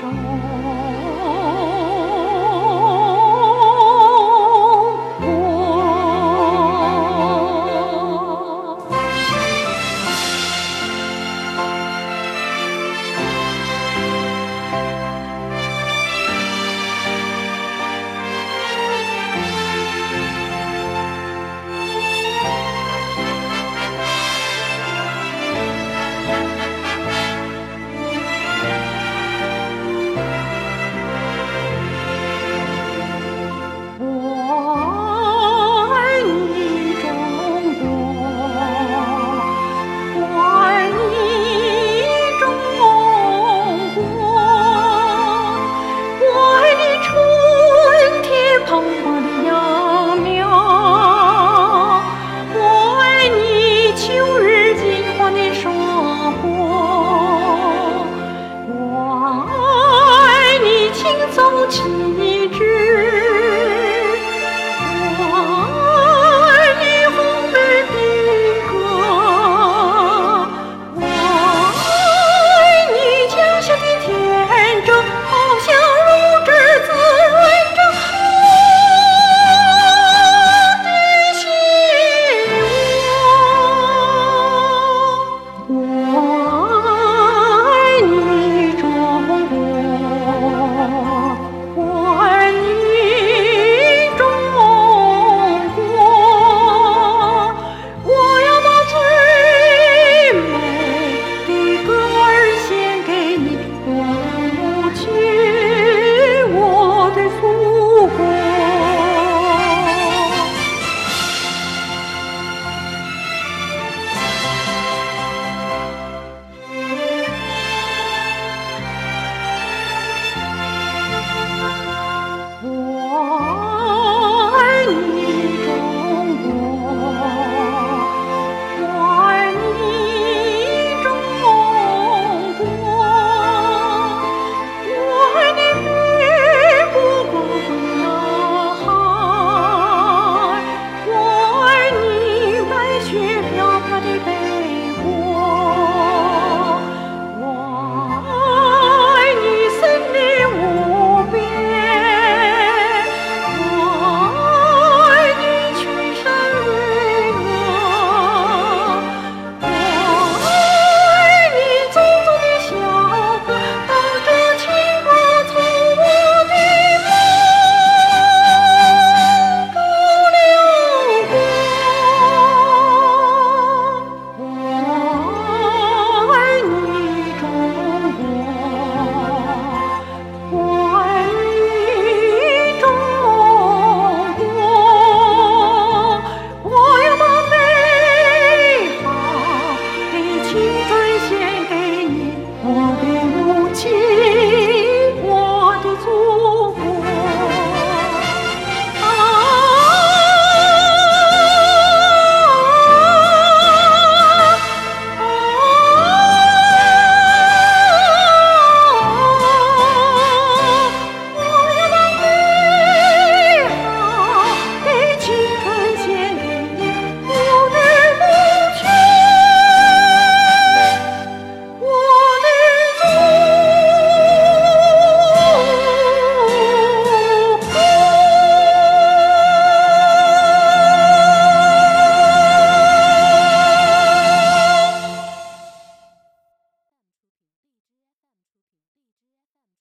中